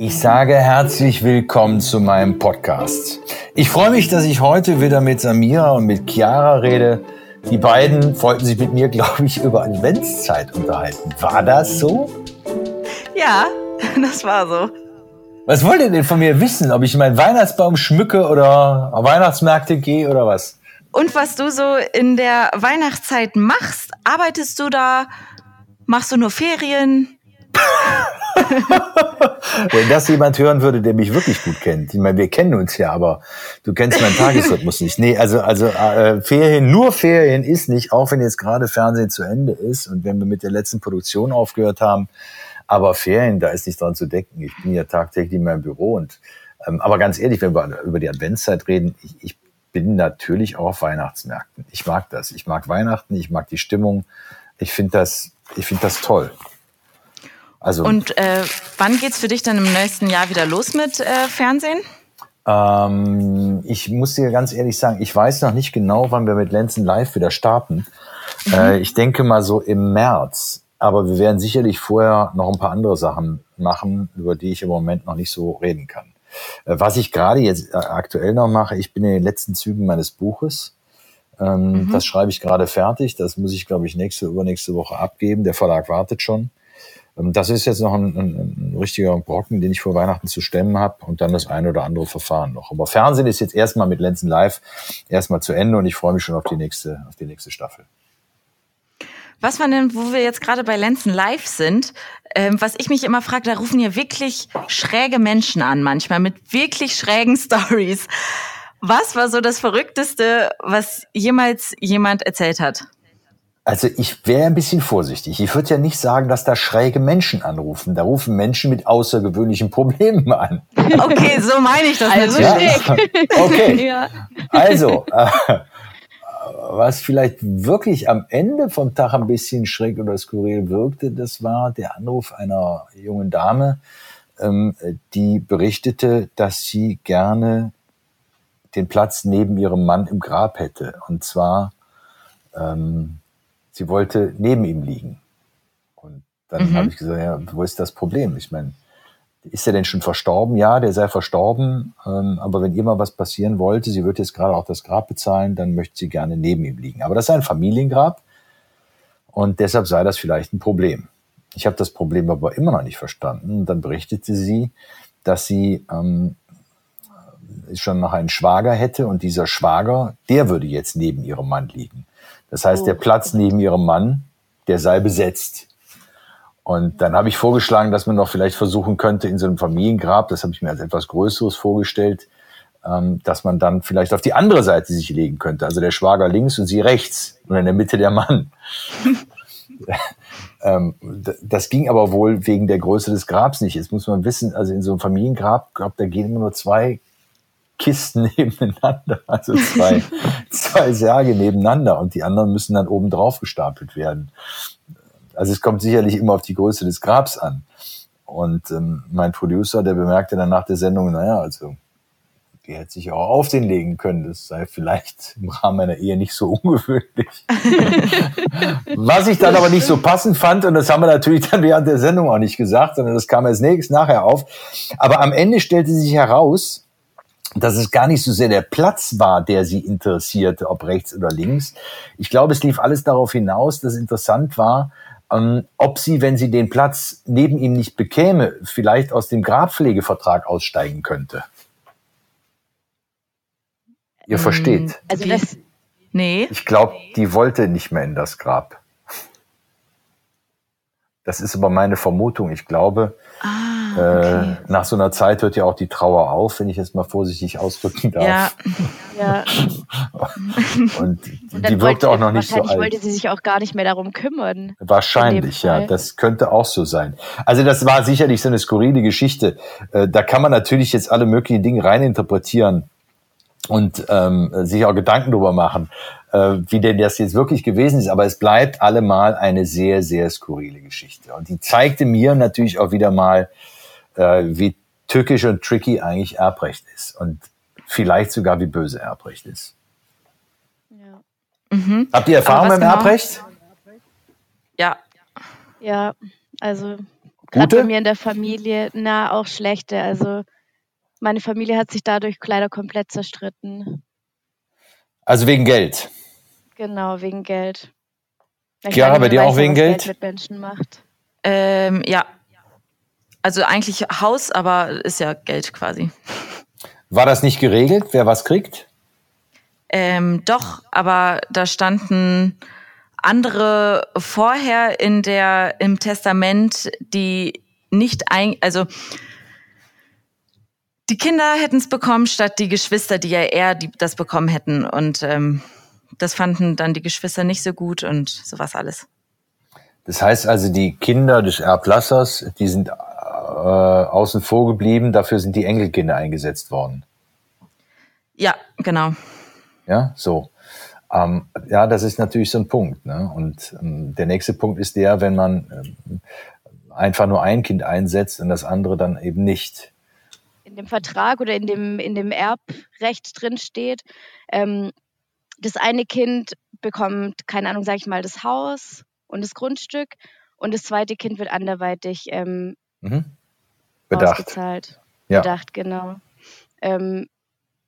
Ich sage herzlich willkommen zu meinem Podcast. Ich freue mich, dass ich heute wieder mit Samira und mit Chiara rede. Die beiden wollten sich mit mir, glaube ich, über Adventszeit unterhalten. War das so? Ja, das war so. Was wollt ihr denn von mir wissen? Ob ich meinen Weihnachtsbaum schmücke oder auf Weihnachtsmärkte gehe oder was? Und was du so in der Weihnachtszeit machst? Arbeitest du da? Machst du nur Ferien? Wenn das jemand hören würde, der mich wirklich gut kennt. Ich meine, wir kennen uns ja, aber du kennst meinen Tagesrhythmus nicht. Nee, also, also äh, Ferien, nur Ferien ist nicht, auch wenn jetzt gerade Fernsehen zu Ende ist und wenn wir mit der letzten Produktion aufgehört haben. Aber Ferien, da ist nicht dran zu denken. Ich bin ja tagtäglich in meinem Büro und ähm, aber ganz ehrlich, wenn wir über die Adventszeit reden, ich, ich bin natürlich auch auf Weihnachtsmärkten. Ich mag das. Ich mag Weihnachten, ich mag die Stimmung. Ich finde das, ich finde das toll. Also, Und äh, wann geht's für dich dann im nächsten Jahr wieder los mit äh, Fernsehen? Ähm, ich muss dir ganz ehrlich sagen, ich weiß noch nicht genau, wann wir mit Lenzen Live wieder starten. Mhm. Äh, ich denke mal so im März. Aber wir werden sicherlich vorher noch ein paar andere Sachen machen, über die ich im Moment noch nicht so reden kann. Äh, was ich gerade jetzt äh, aktuell noch mache, ich bin in den letzten Zügen meines Buches. Ähm, mhm. Das schreibe ich gerade fertig. Das muss ich, glaube ich, nächste, übernächste Woche abgeben. Der Verlag wartet schon. Ähm, das ist jetzt noch ein, ein, ein, richtiger Brocken, den ich vor Weihnachten zu stemmen habe und dann das eine oder andere Verfahren noch. Aber Fernsehen ist jetzt erstmal mit Lenzen Live erstmal zu Ende und ich freue mich schon auf die nächste, auf die nächste Staffel. Was war denn, wo wir jetzt gerade bei Lenzen Live sind, ähm, was ich mich immer frage, da rufen ja wirklich schräge Menschen an manchmal mit wirklich schrägen Stories. Was war so das Verrückteste, was jemals jemand erzählt hat? Also ich wäre ein bisschen vorsichtig. Ich würde ja nicht sagen, dass da schräge Menschen anrufen. Da rufen Menschen mit außergewöhnlichen Problemen an. Okay, so meine ich das also ja? Okay. Ja. Also, äh, was vielleicht wirklich am Ende vom Tag ein bisschen schräg oder skurril wirkte, das war der Anruf einer jungen Dame, ähm, die berichtete, dass sie gerne den Platz neben ihrem Mann im Grab hätte. Und zwar ähm, sie wollte neben ihm liegen. Und dann mhm. habe ich gesagt, ja, wo ist das Problem? Ich meine, ist er denn schon verstorben? Ja, der sei verstorben. Ähm, aber wenn ihr mal was passieren wollte, sie wird jetzt gerade auch das Grab bezahlen, dann möchte sie gerne neben ihm liegen. Aber das ist ein Familiengrab und deshalb sei das vielleicht ein Problem. Ich habe das Problem aber immer noch nicht verstanden. Und dann berichtete sie, dass sie ähm, schon noch einen Schwager hätte und dieser Schwager, der würde jetzt neben ihrem Mann liegen. Das heißt, der oh. Platz neben ihrem Mann, der sei besetzt. Und dann habe ich vorgeschlagen, dass man noch vielleicht versuchen könnte, in so einem Familiengrab, das habe ich mir als etwas Größeres vorgestellt, ähm, dass man dann vielleicht auf die andere Seite sich legen könnte. Also der Schwager links und sie rechts und in der Mitte der Mann. ähm, das ging aber wohl wegen der Größe des Grabs nicht. Jetzt muss man wissen, also in so einem Familiengrab, glaub, da gehen immer nur zwei Kisten nebeneinander, also zwei, zwei Särge nebeneinander und die anderen müssen dann oben drauf gestapelt werden. Also es kommt sicherlich immer auf die Größe des Grabs an. Und ähm, mein Producer, der bemerkte dann nach der Sendung, naja, also die hätte sich auch auf den legen können. Das sei vielleicht im Rahmen einer Ehe nicht so ungewöhnlich. Was ich dann aber nicht so passend fand, und das haben wir natürlich dann während der Sendung auch nicht gesagt, sondern das kam als nächstes nachher auf. Aber am Ende stellte sich heraus, dass es gar nicht so sehr der Platz war, der sie interessierte, ob rechts oder links. Ich glaube, es lief alles darauf hinaus, dass interessant war, ähm, ob sie, wenn sie den Platz neben ihm nicht bekäme, vielleicht aus dem Grabpflegevertrag aussteigen könnte. Ihr ähm, versteht. Also das, nee. Ich glaube, die wollte nicht mehr in das Grab. Das ist aber meine Vermutung. Ich glaube, ah äh, okay. nach so einer Zeit hört ja auch die Trauer auf, wenn ich jetzt mal vorsichtig ausdrücken darf. Ja. ja. Und, Und die wirkte auch noch nicht so alt. Wahrscheinlich wollte sie sich auch gar nicht mehr darum kümmern. Wahrscheinlich, ja. Das könnte auch so sein. Also das war sicherlich so eine skurrile Geschichte. Äh, da kann man natürlich jetzt alle möglichen Dinge reininterpretieren und ähm, sich auch Gedanken darüber machen, äh, wie denn das jetzt wirklich gewesen ist. Aber es bleibt allemal eine sehr, sehr skurrile Geschichte. Und die zeigte mir natürlich auch wieder mal, äh, wie tückisch und tricky eigentlich Erbrecht ist und vielleicht sogar wie böse Erbrecht ist. Ja. Mhm. Habt ihr Erfahrung mit genau? Erbrecht? Ja. Ja, also Gerade bei mir in der Familie, na, auch schlechte. Also meine Familie hat sich dadurch leider komplett zerstritten. Also wegen Geld. Genau, wegen Geld. Chiara, bei dir auch wegen Geld? Geld mit Menschen macht. Ähm, ja. Also eigentlich Haus, aber ist ja Geld quasi. War das nicht geregelt, wer was kriegt? Ähm, doch, aber da standen andere vorher in der im Testament, die nicht ein, also die Kinder hätten es bekommen statt die Geschwister, die ja eher die, das bekommen hätten und ähm, das fanden dann die Geschwister nicht so gut und sowas alles. Das heißt also, die Kinder des Erblassers, die sind außen vor geblieben, dafür sind die Enkelkinder eingesetzt worden. Ja, genau. Ja, so. Ähm, ja, das ist natürlich so ein Punkt. Ne? Und ähm, der nächste Punkt ist der, wenn man ähm, einfach nur ein Kind einsetzt und das andere dann eben nicht. In dem Vertrag oder in dem, in dem Erbrecht drin steht, ähm, das eine Kind bekommt, keine Ahnung, sage ich mal, das Haus und das Grundstück und das zweite Kind wird anderweitig ähm, mhm. Bedacht. ausgezahlt. Ja. Bedacht, genau. Ähm,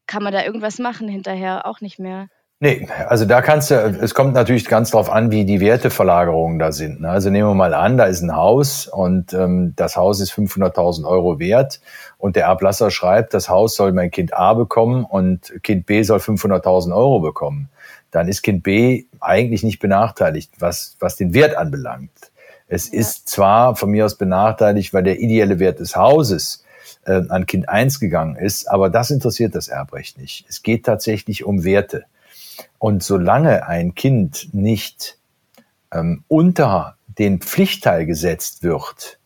kann man da irgendwas machen hinterher? Auch nicht mehr. Nee, also da kannst du, es kommt natürlich ganz drauf an, wie die Werteverlagerungen da sind. Ne? Also nehmen wir mal an, da ist ein Haus und ähm, das Haus ist 500.000 Euro wert und der Erblasser schreibt, das Haus soll mein Kind A bekommen und Kind B soll 500.000 Euro bekommen. Dann ist Kind B eigentlich nicht benachteiligt, was, was den Wert anbelangt. Es ja. ist zwar von mir aus benachteiligt, weil der ideelle Wert des Hauses äh, an Kind 1 gegangen ist, aber das interessiert das Erbrecht nicht. Es geht tatsächlich um Werte. Und solange ein Kind nicht ähm, unter den Pflichtteil gesetzt wird,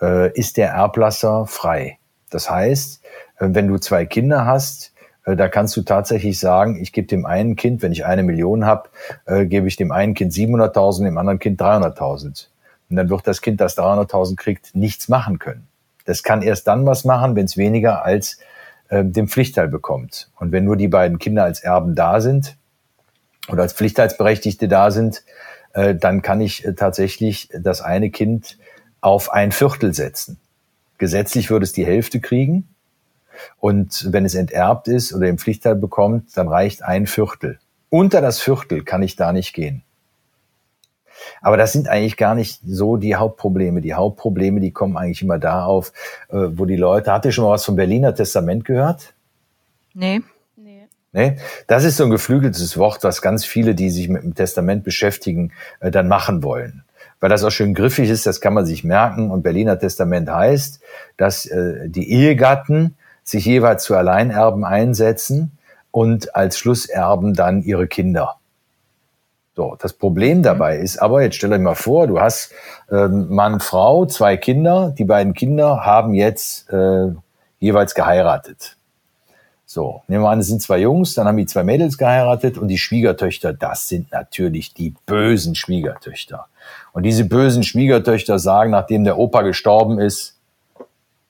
äh, ist der Erblasser frei. Das heißt, äh, wenn du zwei Kinder hast, äh, da kannst du tatsächlich sagen, ich gebe dem einen Kind, wenn ich eine Million habe, äh, gebe ich dem einen Kind 700.000, dem anderen Kind 300.000. Und dann wird das Kind, das 300.000 kriegt, nichts machen können. Das kann erst dann was machen, wenn es weniger als äh, den Pflichtteil bekommt. Und wenn nur die beiden Kinder als Erben da sind, oder als Pflichtheitsberechtigte da sind, äh, dann kann ich äh, tatsächlich das eine Kind auf ein Viertel setzen. Gesetzlich würde es die Hälfte kriegen. Und wenn es enterbt ist oder im Pflichtteil bekommt, dann reicht ein Viertel. Unter das Viertel kann ich da nicht gehen. Aber das sind eigentlich gar nicht so die Hauptprobleme. Die Hauptprobleme, die kommen eigentlich immer da auf, äh, wo die Leute, habt ihr schon mal was vom Berliner Testament gehört? Nee. Nee, das ist so ein geflügeltes Wort, was ganz viele, die sich mit dem Testament beschäftigen, äh, dann machen wollen. Weil das auch schön griffig ist, das kann man sich merken. Und Berliner Testament heißt, dass äh, die Ehegatten sich jeweils zu Alleinerben einsetzen und als Schlusserben dann ihre Kinder. So, das Problem dabei ist aber, jetzt stell euch mal vor, du hast ähm, Mann, Frau, zwei Kinder, die beiden Kinder haben jetzt äh, jeweils geheiratet. So, nehmen wir an, es sind zwei Jungs, dann haben die zwei Mädels geheiratet und die Schwiegertöchter, das sind natürlich die bösen Schwiegertöchter. Und diese bösen Schwiegertöchter sagen, nachdem der Opa gestorben ist,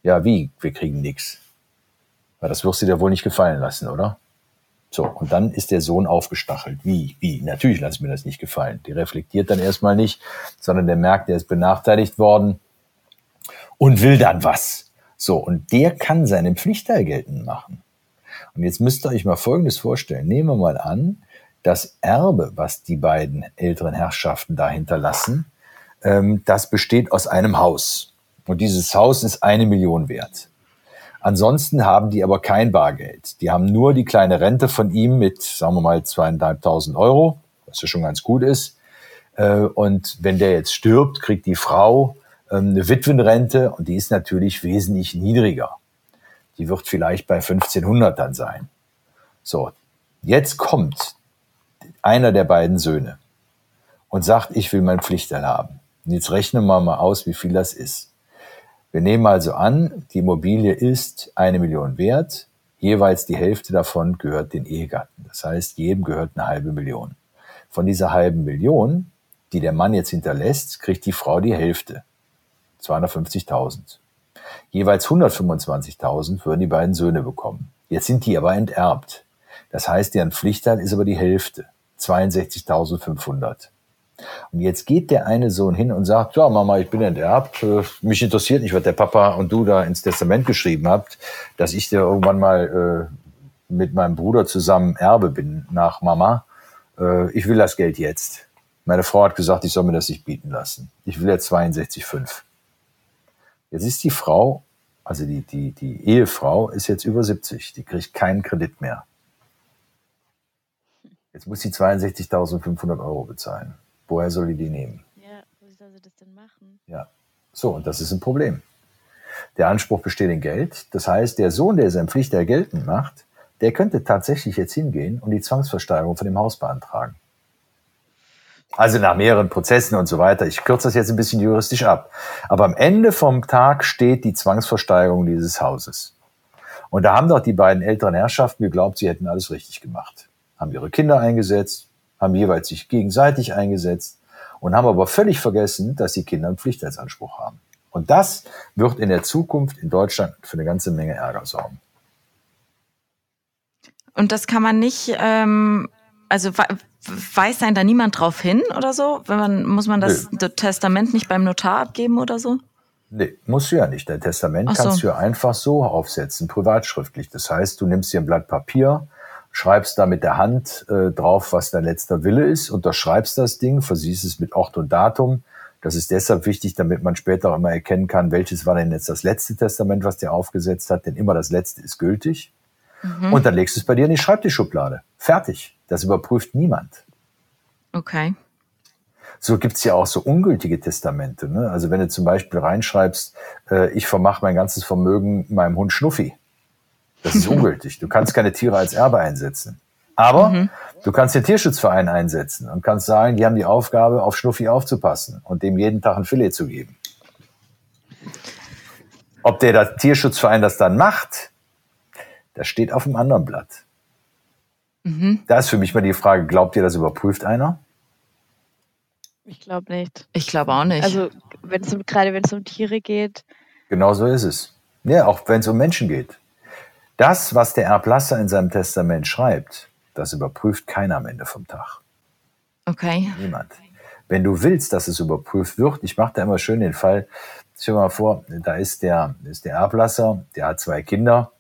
ja, wie, wir kriegen nichts. Weil das wirst du dir wohl nicht gefallen lassen, oder? So, und dann ist der Sohn aufgestachelt. Wie, wie? Natürlich lass mir das nicht gefallen. Die reflektiert dann erstmal nicht, sondern der merkt, der ist benachteiligt worden und will dann was. So, und der kann seine Pflichtteil geltend machen. Und jetzt müsst ihr euch mal Folgendes vorstellen. Nehmen wir mal an, das Erbe, was die beiden älteren Herrschaften da hinterlassen, ähm, das besteht aus einem Haus. Und dieses Haus ist eine Million wert. Ansonsten haben die aber kein Bargeld. Die haben nur die kleine Rente von ihm mit, sagen wir mal, zweieinhalbtausend Euro, was ja schon ganz gut ist. Äh, und wenn der jetzt stirbt, kriegt die Frau ähm, eine Witwenrente und die ist natürlich wesentlich niedriger die wird vielleicht bei 1500 dann sein. So, jetzt kommt einer der beiden Söhne und sagt, ich will mein Pflichterl haben. Und jetzt rechnen wir mal aus, wie viel das ist. Wir nehmen also an, die Immobilie ist eine Million wert, jeweils die Hälfte davon gehört den Ehegatten. Das heißt, jedem gehört eine halbe Million. Von dieser halben Million, die der Mann jetzt hinterlässt, kriegt die Frau die Hälfte. 250.000. Jeweils 125.000 würden die beiden Söhne bekommen. Jetzt sind die aber enterbt. Das heißt, deren Pflichtteil ist aber die Hälfte, 62.500. Und jetzt geht der eine Sohn hin und sagt, ja, Mama, ich bin enterbt, äh, mich interessiert nicht, was der Papa und du da ins Testament geschrieben habt, dass ich dir irgendwann mal äh, mit meinem Bruder zusammen Erbe bin nach Mama. Äh, ich will das Geld jetzt. Meine Frau hat gesagt, ich soll mir das nicht bieten lassen. Ich will jetzt 62,5. Jetzt ist die Frau, also die, die, die Ehefrau ist jetzt über 70. Die kriegt keinen Kredit mehr. Jetzt muss sie 62.500 Euro bezahlen. Woher soll die die nehmen? Ja, wie soll sie das denn machen? Ja, so, und das ist ein Problem. Der Anspruch besteht in Geld. Das heißt, der Sohn, der seine Pflicht geltend macht, der könnte tatsächlich jetzt hingehen und die Zwangsversteigerung von dem Haus beantragen. Also nach mehreren Prozessen und so weiter. Ich kürze das jetzt ein bisschen juristisch ab. Aber am Ende vom Tag steht die Zwangsversteigerung dieses Hauses. Und da haben doch die beiden älteren Herrschaften geglaubt, sie hätten alles richtig gemacht. Haben ihre Kinder eingesetzt, haben jeweils sich gegenseitig eingesetzt und haben aber völlig vergessen, dass die Kinder einen Pflichtheitsanspruch haben. Und das wird in der Zukunft in Deutschland für eine ganze Menge Ärger sorgen. Und das kann man nicht, ähm, also weist einen da niemand drauf hin oder so? Wenn man, muss man das Nö. Testament nicht beim Notar abgeben oder so? Nee, musst du ja nicht. Dein Testament so. kannst du ja einfach so aufsetzen, privatschriftlich. Das heißt, du nimmst dir ein Blatt Papier, schreibst da mit der Hand äh, drauf, was dein letzter Wille ist, unterschreibst das Ding, versiehst es mit Ort und Datum. Das ist deshalb wichtig, damit man später immer erkennen kann, welches war denn jetzt das letzte Testament, was der aufgesetzt hat, denn immer das letzte ist gültig. Mhm. Und dann legst du es bei dir in die Schreibtischschublade. Fertig. Das überprüft niemand. Okay. So gibt's ja auch so ungültige Testamente. Ne? Also wenn du zum Beispiel reinschreibst, äh, ich vermache mein ganzes Vermögen meinem Hund Schnuffi. Das ist ungültig. Du kannst keine Tiere als Erbe einsetzen. Aber mhm. du kannst den Tierschutzverein einsetzen und kannst sagen, die haben die Aufgabe, auf Schnuffi aufzupassen und dem jeden Tag ein Filet zu geben. Ob der, der Tierschutzverein das dann macht, das steht auf einem anderen Blatt. Mhm. Da ist für mich mal die Frage, glaubt ihr, das überprüft einer? Ich glaube nicht. Ich glaube auch nicht. Also wenn es gerade wenn es um Tiere geht. Genau so ist es. Ja, auch wenn es um Menschen geht. Das, was der Erblasser in seinem Testament schreibt, das überprüft keiner am Ende vom Tag. Okay. Niemand. Wenn du willst, dass es überprüft wird, ich mache da immer schön den Fall, stell dir mal vor, da ist der, ist der Erblasser, der hat zwei Kinder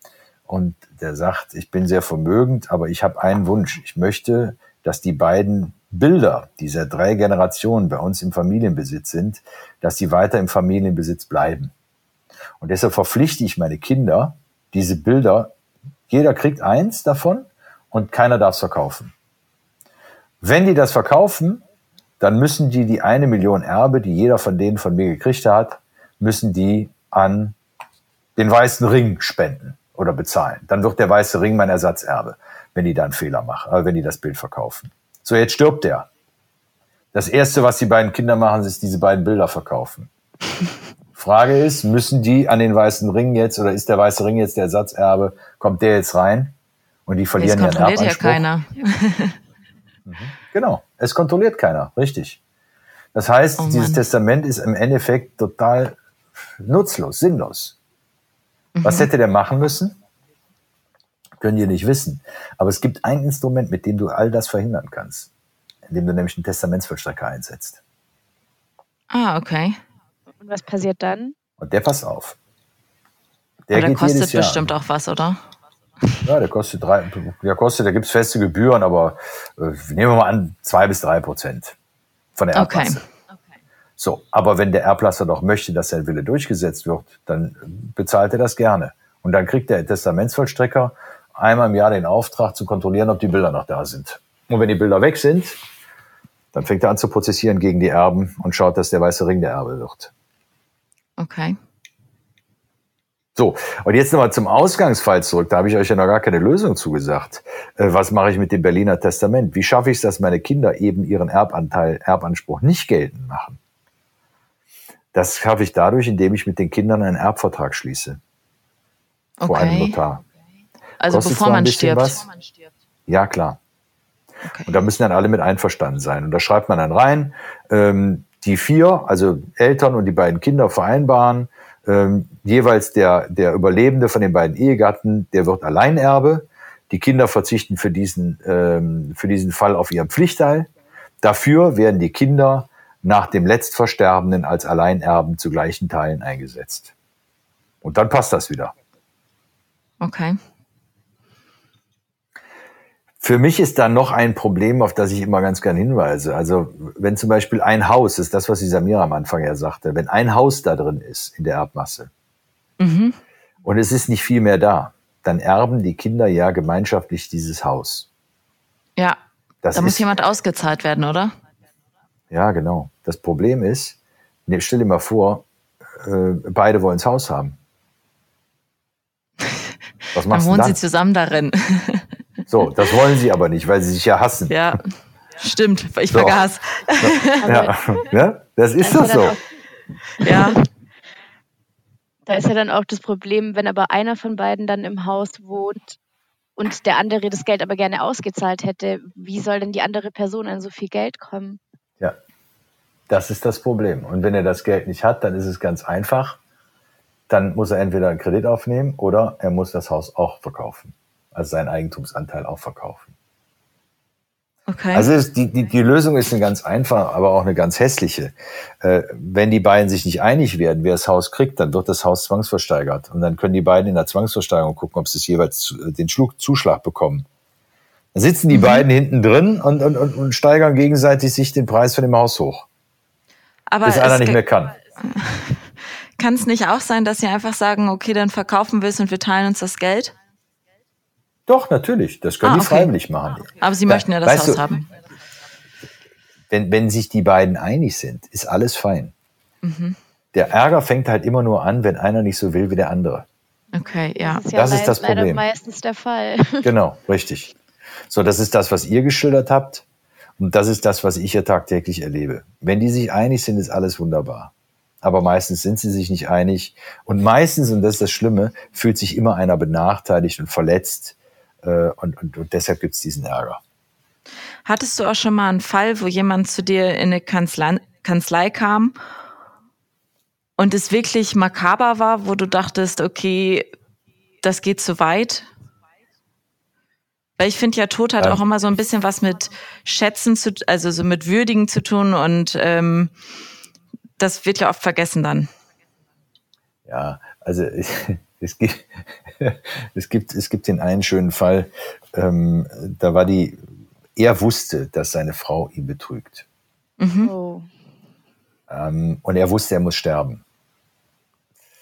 und der sagt, ich bin sehr vermögend, aber ich habe einen Wunsch. Ich möchte, dass die beiden Bilder dieser drei Generationen bei uns im Familienbesitz sind, dass die weiter im Familienbesitz bleiben. Und deshalb verpflichte ich meine Kinder, diese Bilder, jeder kriegt eins davon und keiner darf es verkaufen. Wenn die das verkaufen, dann müssen die die eine Million Erbe, die jeder von denen von mir gekriegt hat, müssen die an den weißen Ring spenden oder bezahlen. Dann wird der weiße Ring mein Ersatzerbe, wenn die da einen Fehler machen, äh, wenn die das Bild verkaufen. So, jetzt stirbt der. Das erste, was die beiden Kinder machen, ist diese beiden Bilder verkaufen. Frage ist, müssen die an den weißen Ring jetzt oder ist der weiße Ring jetzt der Ersatzerbe? Kommt der jetzt rein? Und die verlieren ihren Erbanspruch. ja keiner. Mhm. genau, es kontrolliert keiner, richtig. Das heißt, oh dieses Testament ist im Endeffekt total nutzlos, sinnlos. Mhm. Was hätte der machen müssen? Können die nicht wissen. Aber es gibt ein Instrument, mit dem du all das verhindern kannst. Indem du nämlich einen Testamentsvollstrecker einsetzt. Ah, okay. Und was passiert dann? Und der passt auf. Der, der kostet bestimmt auch was, oder? Ja, der kostet drei, der kostet, da gibt's feste Gebühren, aber äh, nehmen wir mal an, zwei bis drei Prozent von der Erbklasse. Okay. So, aber wenn der Erblasser doch möchte, dass sein Wille durchgesetzt wird, dann bezahlt er das gerne. Und dann kriegt der Testamentsvollstrecker einmal im Jahr den Auftrag zu kontrollieren, ob die Bilder noch da sind. Und wenn die Bilder weg sind, dann fängt er an zu prozessieren gegen die Erben und schaut, dass der weiße Ring der Erbe wird. Okay. So, und jetzt nochmal zum Ausgangsfall zurück. Da habe ich euch ja noch gar keine Lösung zugesagt. Äh, was mache ich mit dem Berliner Testament? Wie schaffe ich es, dass meine Kinder eben ihren Erbanteil, Erbanspruch nicht geltend machen? Das schaffe ich dadurch, indem ich mit den Kindern einen Erbvertrag schließe. Vor okay. einem Notar. Also Kostet bevor man stirbt. Was. Ja, klar. Okay. Und da müssen dann alle mit einverstanden sein. Und da schreibt man dann rein, ähm, die vier, also Eltern und die beiden Kinder vereinbaren, ähm, jeweils der, der Überlebende von den beiden Ehegatten, der wird Alleinerbe. Die Kinder verzichten für diesen, ähm, für diesen Fall auf ihren Pflichtteil. Dafür werden die Kinder nach dem Letztversterbenden als Alleinerben zu gleichen Teilen eingesetzt. Und dann passt das wieder. Okay. Für mich ist da noch ein Problem, auf das ich immer ganz gern hinweise. Also wenn zum Beispiel ein Haus, das ist das, was die Samira am Anfang ja sagte, wenn ein Haus da drin ist in der Erbmasse mhm. und es ist nicht viel mehr da, dann erben die Kinder ja gemeinschaftlich dieses Haus. Ja, das da muss jemand ausgezahlt werden, oder? Ja, genau. Das Problem ist, ne, stell dir mal vor, äh, beide wollen das Haus haben. Was machst dann wohnen dann? sie zusammen darin. So, das wollen sie aber nicht, weil sie sich ja hassen. Ja, stimmt. Ich so. vergaß. Ja. ja, das ist doch so. Ja. Da ist ja dann auch das Problem, wenn aber einer von beiden dann im Haus wohnt und der andere das Geld aber gerne ausgezahlt hätte, wie soll denn die andere Person an so viel Geld kommen? Ja, das ist das Problem. Und wenn er das Geld nicht hat, dann ist es ganz einfach. Dann muss er entweder einen Kredit aufnehmen oder er muss das Haus auch verkaufen, also seinen Eigentumsanteil auch verkaufen. Okay. Also die, die, die Lösung ist eine ganz einfache, aber auch eine ganz hässliche. Äh, wenn die beiden sich nicht einig werden, wer das Haus kriegt, dann wird das Haus zwangsversteigert. Und dann können die beiden in der Zwangsversteigerung gucken, ob sie jeweils den Schlug, Zuschlag bekommen. Dann sitzen die mhm. beiden hinten drin und, und, und, und steigern gegenseitig sich den Preis von dem Haus hoch. Aber bis einer nicht mehr kann. Kann es nicht auch sein, dass sie einfach sagen, okay, dann verkaufen wir es und wir teilen uns das Geld? Doch, natürlich. Das können ah, die okay. freiwillig machen. Aber sie möchten ja das weißt Haus du, haben. Wenn, wenn sich die beiden einig sind, ist alles fein. Mhm. Der Ärger fängt halt immer nur an, wenn einer nicht so will wie der andere. Okay, ja. Das ist, ja das, ist das Problem. meistens der Fall. Genau, richtig. So, das ist das, was ihr geschildert habt. Und das ist das, was ich ja tagtäglich erlebe. Wenn die sich einig sind, ist alles wunderbar. Aber meistens sind sie sich nicht einig. Und meistens, und das ist das Schlimme, fühlt sich immer einer benachteiligt und verletzt, und, und, und deshalb gibt es diesen Ärger. Hattest du auch schon mal einen Fall, wo jemand zu dir in eine Kanzlei, Kanzlei kam und es wirklich makaber war, wo du dachtest, okay, das geht zu weit? Weil ich finde ja, Tod hat ähm, auch immer so ein bisschen was mit Schätzen zu, also so mit Würdigen zu tun und ähm, das wird ja oft vergessen dann. Ja, also ich, es gibt, es gibt, es gibt den einen schönen Fall, ähm, da war die, er wusste, dass seine Frau ihn betrügt. Mhm. Oh. Ähm, und er wusste, er muss sterben.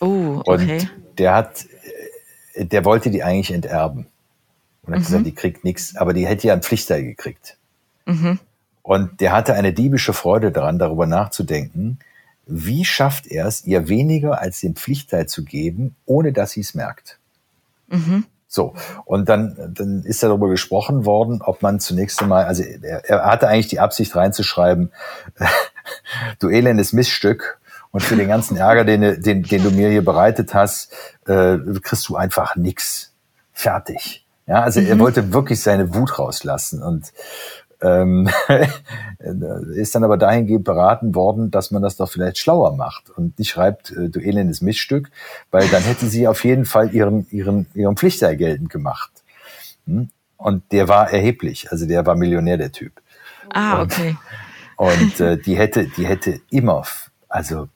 Oh, okay. Und der hat, der wollte die eigentlich enterben. Und hat mhm. gesagt, die kriegt nichts, aber die hätte ja ein Pflichtteil gekriegt. Mhm. Und der hatte eine diebische Freude daran, darüber nachzudenken, wie schafft er es, ihr weniger als den Pflichtteil zu geben, ohne dass sie es merkt? Mhm. So, und dann, dann ist darüber gesprochen worden, ob man zunächst einmal, also er, er hatte eigentlich die Absicht reinzuschreiben, du elendes Missstück, und für den ganzen Ärger, den, den, den du mir hier bereitet hast, äh, kriegst du einfach nix. Fertig. Ja, also mhm. er wollte wirklich seine Wut rauslassen und ähm, ist dann aber dahingehend beraten worden, dass man das doch vielleicht schlauer macht und nicht schreibt, äh, du elendes Missstück, weil dann hätte sie auf jeden Fall ihren, ihren, ihren Pflichtteil geltend gemacht. Hm? Und der war erheblich, also der war Millionär, der Typ. Ah, okay. Und, und äh, die hätte, die hätte immer, also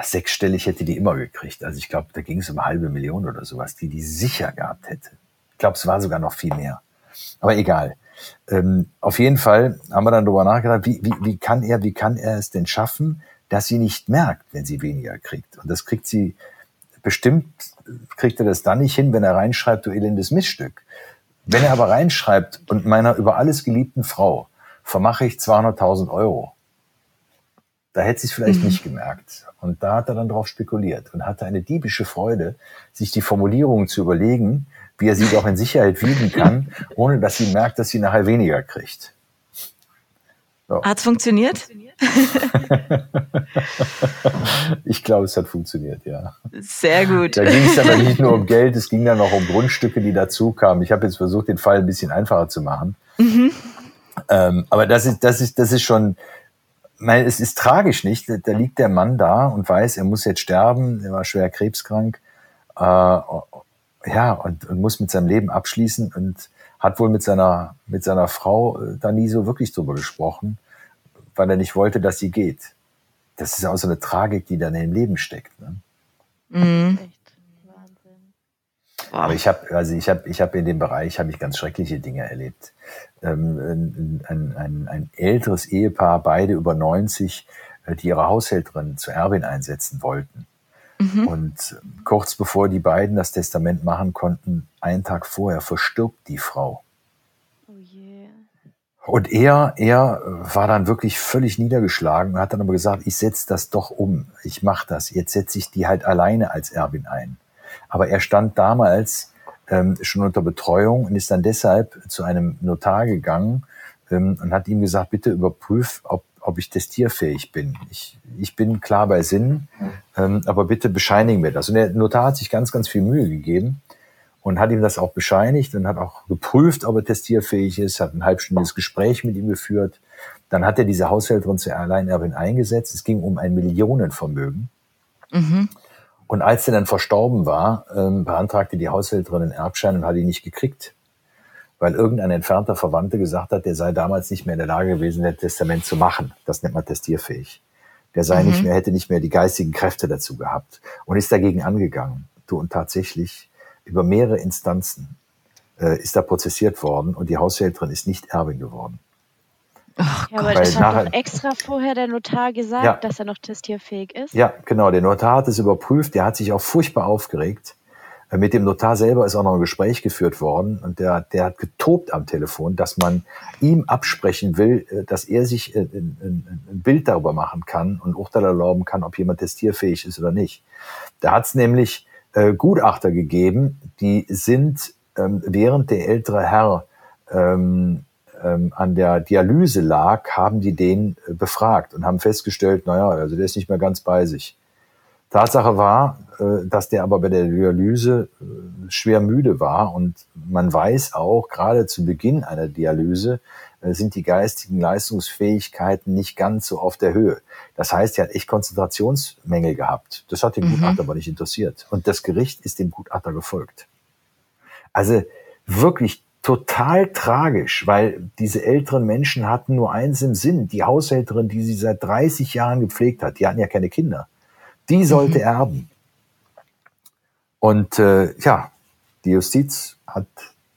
sechsstellig hätte die immer gekriegt. Also ich glaube, da ging es um eine halbe Million oder sowas, die die sicher gehabt hätte. Ich glaube, es war sogar noch viel mehr. Aber egal. Ähm, auf jeden Fall haben wir dann darüber nachgedacht, wie, wie, wie, kann er, wie kann er es denn schaffen, dass sie nicht merkt, wenn sie weniger kriegt. Und das kriegt sie bestimmt, kriegt er das dann nicht hin, wenn er reinschreibt, du elendes Missstück. Wenn er aber reinschreibt und meiner über alles geliebten Frau vermache ich 200.000 Euro, da hätte sie es vielleicht mhm. nicht gemerkt. Und da hat er dann drauf spekuliert und hatte eine diebische Freude, sich die Formulierungen zu überlegen, wie er sie doch in Sicherheit wiegen kann, ohne dass sie merkt, dass sie nachher weniger kriegt. So. Hat funktioniert? ich glaube, es hat funktioniert, ja. Sehr gut. Da ging es aber nicht nur um Geld, es ging dann auch um Grundstücke, die dazu kamen. Ich habe jetzt versucht, den Fall ein bisschen einfacher zu machen. Mhm. Ähm, aber das ist, das ist, das ist schon, mein, es ist tragisch, nicht? Da liegt der Mann da und weiß, er muss jetzt sterben, er war schwer krebskrank. Äh, ja, und, und muss mit seinem Leben abschließen und hat wohl mit seiner, mit seiner Frau äh, da nie so wirklich drüber gesprochen, weil er nicht wollte, dass sie geht. Das ist ja auch so eine Tragik, die dann im Leben steckt. Ne? Mhm. Aber ich habe, also ich habe, ich habe in dem Bereich habe ich ganz schreckliche Dinge erlebt. Ähm, ein, ein, ein älteres Ehepaar, beide über 90, äh, die ihre Haushälterin zur Erbin einsetzen wollten. Mhm. Und kurz bevor die beiden das Testament machen konnten, einen Tag vorher verstirbt die Frau. Oh. Und er, er war dann wirklich völlig niedergeschlagen und hat dann aber gesagt, ich setze das doch um, ich mache das, jetzt setze ich die halt alleine als Erbin ein. Aber er stand damals ähm, schon unter Betreuung und ist dann deshalb zu einem Notar gegangen ähm, und hat ihm gesagt, bitte überprüf, ob ob ich testierfähig bin. Ich, ich bin klar bei Sinn, ähm, aber bitte bescheinigen mir das. Und der Notar hat sich ganz, ganz viel Mühe gegeben und hat ihm das auch bescheinigt und hat auch geprüft, ob er testierfähig ist, hat ein halbstündiges Gespräch mit ihm geführt. Dann hat er diese Haushälterin zur Alleinerbin eingesetzt. Es ging um ein Millionenvermögen. Mhm. Und als er dann verstorben war, ähm, beantragte die Haushälterin einen Erbschein und hat ihn nicht gekriegt weil irgendein entfernter Verwandter gesagt hat, der sei damals nicht mehr in der Lage gewesen, ein Testament zu machen. Das nennt man testierfähig. Der sei mhm. nicht mehr, hätte nicht mehr die geistigen Kräfte dazu gehabt und ist dagegen angegangen. Du und tatsächlich über mehrere Instanzen äh, ist da prozessiert worden und die Haushälterin ist nicht Erbin geworden. Ach, ja, aber das hat doch extra vorher der Notar gesagt, ja. dass er noch testierfähig ist. Ja, genau. Der Notar hat es überprüft. Der hat sich auch furchtbar aufgeregt. Mit dem Notar selber ist auch noch ein Gespräch geführt worden und der, der hat getobt am Telefon, dass man ihm absprechen will, äh, dass er sich äh, ein, ein Bild darüber machen kann und Urteil erlauben kann, ob jemand testierfähig ist oder nicht. Da hat es nämlich äh, Gutachter gegeben, die sind, ähm, während der ältere Herr ähm, ähm, an der Dialyse lag, haben die den äh, befragt und haben festgestellt, naja, also der ist nicht mehr ganz bei sich. Tatsache war, äh, dass der aber bei der Dialyse äh, schwer müde war und man weiß auch, gerade zu Beginn einer Dialyse äh, sind die geistigen Leistungsfähigkeiten nicht ganz so auf der Höhe. Das heißt, er hat echt Konzentrationsmängel gehabt. Das hat den mhm. Gutachter aber nicht interessiert. Und das Gericht ist dem Gutachter gefolgt. Also wirklich total tragisch, weil diese älteren Menschen hatten nur eins im Sinn. Die Haushälterin, die sie seit 30 Jahren gepflegt hat, die hatten ja keine Kinder die sollte mhm. erben. Und äh, ja, die Justiz hat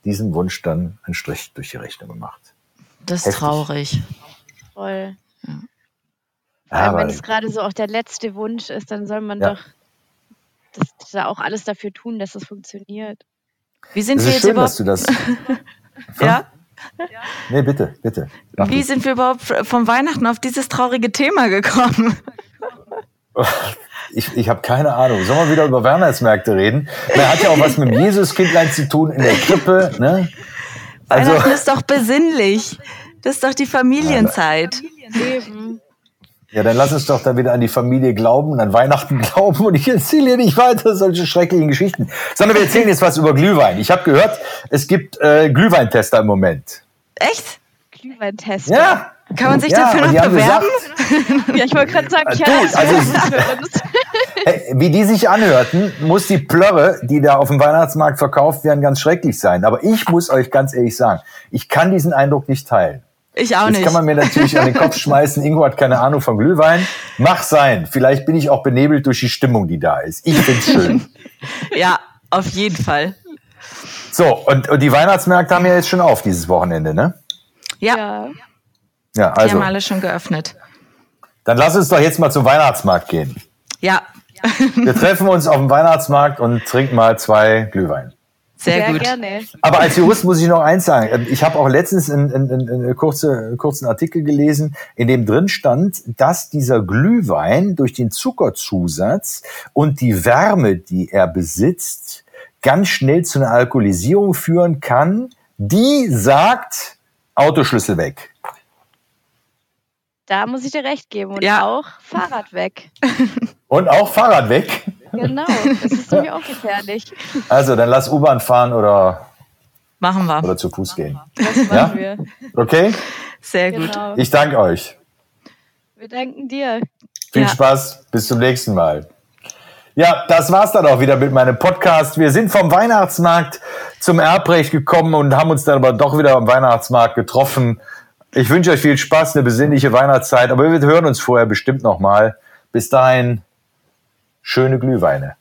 diesem Wunsch dann einen Strich durch die Rechnung gemacht. Das ist Heftig. traurig. Voll. Ja. Ja, wenn es gerade so auch der letzte Wunsch ist, dann soll man ja. doch das, da auch alles dafür tun, dass es funktioniert. Wie sind das wir jetzt schön, überhaupt? dass du das. ja? Nee, bitte, bitte. Wie sind wir überhaupt vom Weihnachten auf dieses traurige Thema gekommen? Ich, ich habe keine Ahnung. Sollen wir wieder über Weihnachtsmärkte reden? Er hat ja auch was mit dem Jesuskindlein zu tun in der Krippe. Ne? Also, Weihnachten ist doch besinnlich. Das ist doch die Familienzeit. Ja, dann lass uns doch da wieder an die Familie glauben, an Weihnachten glauben und ich erzähle dir nicht weiter solche schrecklichen Geschichten. Sondern wir erzählen jetzt was über Glühwein. Ich habe gehört, es gibt äh, Glühweintester im Moment. Echt? Glühweintester? Ja. Kann man sich ja, dafür noch bewerben? Gesagt, ja, ich wollte gerade sagen, ja. Du, also, wie die sich anhörten, muss die Plörre, die da auf dem Weihnachtsmarkt verkauft werden, ganz schrecklich sein. Aber ich muss euch ganz ehrlich sagen, ich kann diesen Eindruck nicht teilen. Ich auch nicht. Das kann man mir natürlich an den Kopf schmeißen. Ingo hat keine Ahnung von Glühwein. Mach sein. Vielleicht bin ich auch benebelt durch die Stimmung, die da ist. Ich find's schön. ja, auf jeden Fall. So, und, und die Weihnachtsmärkte haben ja jetzt schon auf dieses Wochenende, ne? Ja. ja. Ja, also. Die haben alle schon geöffnet. Dann lass uns doch jetzt mal zum Weihnachtsmarkt gehen. Ja. Wir treffen uns auf dem Weihnachtsmarkt und trinken mal zwei Glühwein. Sehr, Sehr gut. Gerne. Aber als Jurist muss ich noch eins sagen. Ich habe auch letztens einen, einen, einen kurze, kurzen Artikel gelesen, in dem drin stand, dass dieser Glühwein durch den Zuckerzusatz und die Wärme, die er besitzt, ganz schnell zu einer Alkoholisierung führen kann, die sagt, Autoschlüssel weg. Da muss ich dir recht geben. Und ja. auch Fahrrad weg. Und auch Fahrrad weg? Genau, das ist nämlich auch gefährlich. Also, dann lass U-Bahn fahren oder, machen wir. oder zu Fuß gehen. Das machen ja? wir. Okay? Sehr gut. Genau. Ich danke euch. Wir danken dir. Viel ja. Spaß. Bis zum nächsten Mal. Ja, das war's dann auch wieder mit meinem Podcast. Wir sind vom Weihnachtsmarkt zum Erbrecht gekommen und haben uns dann aber doch wieder am Weihnachtsmarkt getroffen. Ich wünsche euch viel Spaß, eine besinnliche Weihnachtszeit, aber wir hören uns vorher bestimmt nochmal. Bis dahin, schöne Glühweine.